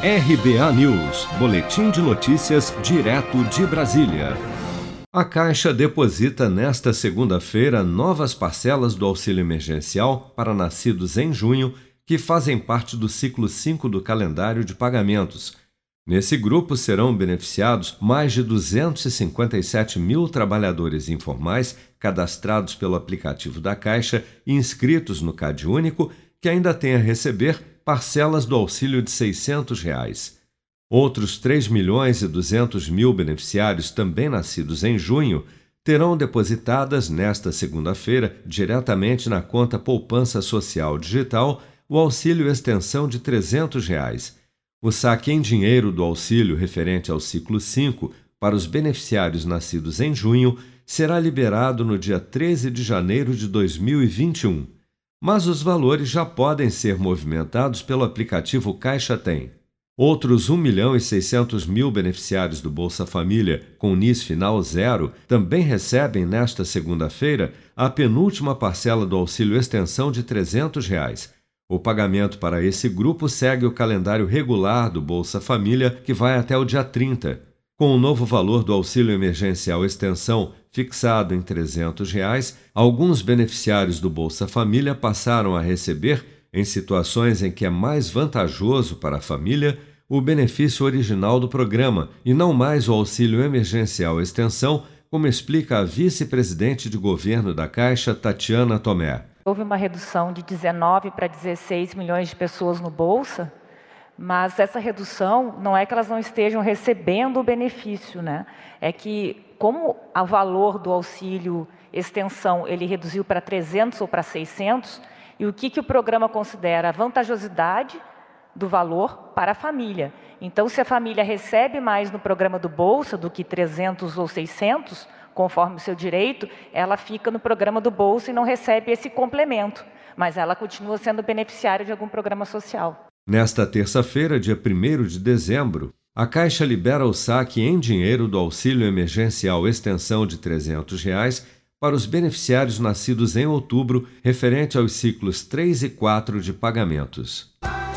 RBA News, Boletim de Notícias, direto de Brasília. A Caixa deposita nesta segunda-feira novas parcelas do auxílio emergencial para nascidos em junho que fazem parte do ciclo 5 do calendário de pagamentos. Nesse grupo serão beneficiados mais de 257 mil trabalhadores informais cadastrados pelo aplicativo da Caixa e inscritos no CAD Único que ainda têm a receber parcelas do auxílio de 600 reais. Outros 3 milhões e 200 mil beneficiários, também nascidos em junho, terão depositadas nesta segunda-feira, diretamente na conta Poupança Social Digital, o auxílio extensão de 300 reais. O saque em dinheiro do auxílio referente ao ciclo 5 para os beneficiários nascidos em junho será liberado no dia 13 de janeiro de 2021 mas os valores já podem ser movimentados pelo aplicativo Caixa Tem. Outros 1 milhão e 600 mil beneficiários do Bolsa Família com NIS final zero também recebem nesta segunda-feira a penúltima parcela do auxílio extensão de 300 reais. O pagamento para esse grupo segue o calendário regular do Bolsa Família, que vai até o dia 30. Com o novo valor do auxílio emergencial extensão fixado em 300 reais, alguns beneficiários do Bolsa Família passaram a receber, em situações em que é mais vantajoso para a família, o benefício original do programa e não mais o auxílio emergencial extensão, como explica a vice-presidente de governo da Caixa, Tatiana Tomé. Houve uma redução de 19 para 16 milhões de pessoas no Bolsa, mas essa redução não é que elas não estejam recebendo o benefício, né? É que como o valor do auxílio extensão ele reduziu para 300 ou para 600, e o que, que o programa considera a vantajosidade do valor para a família. Então, se a família recebe mais no programa do Bolsa do que 300 ou 600, conforme o seu direito, ela fica no programa do Bolsa e não recebe esse complemento, mas ela continua sendo beneficiária de algum programa social. Nesta terça-feira, dia 1 de dezembro, a Caixa libera o saque em dinheiro do auxílio emergencial extensão de 300 reais para os beneficiários nascidos em outubro, referente aos ciclos 3 e 4 de pagamentos.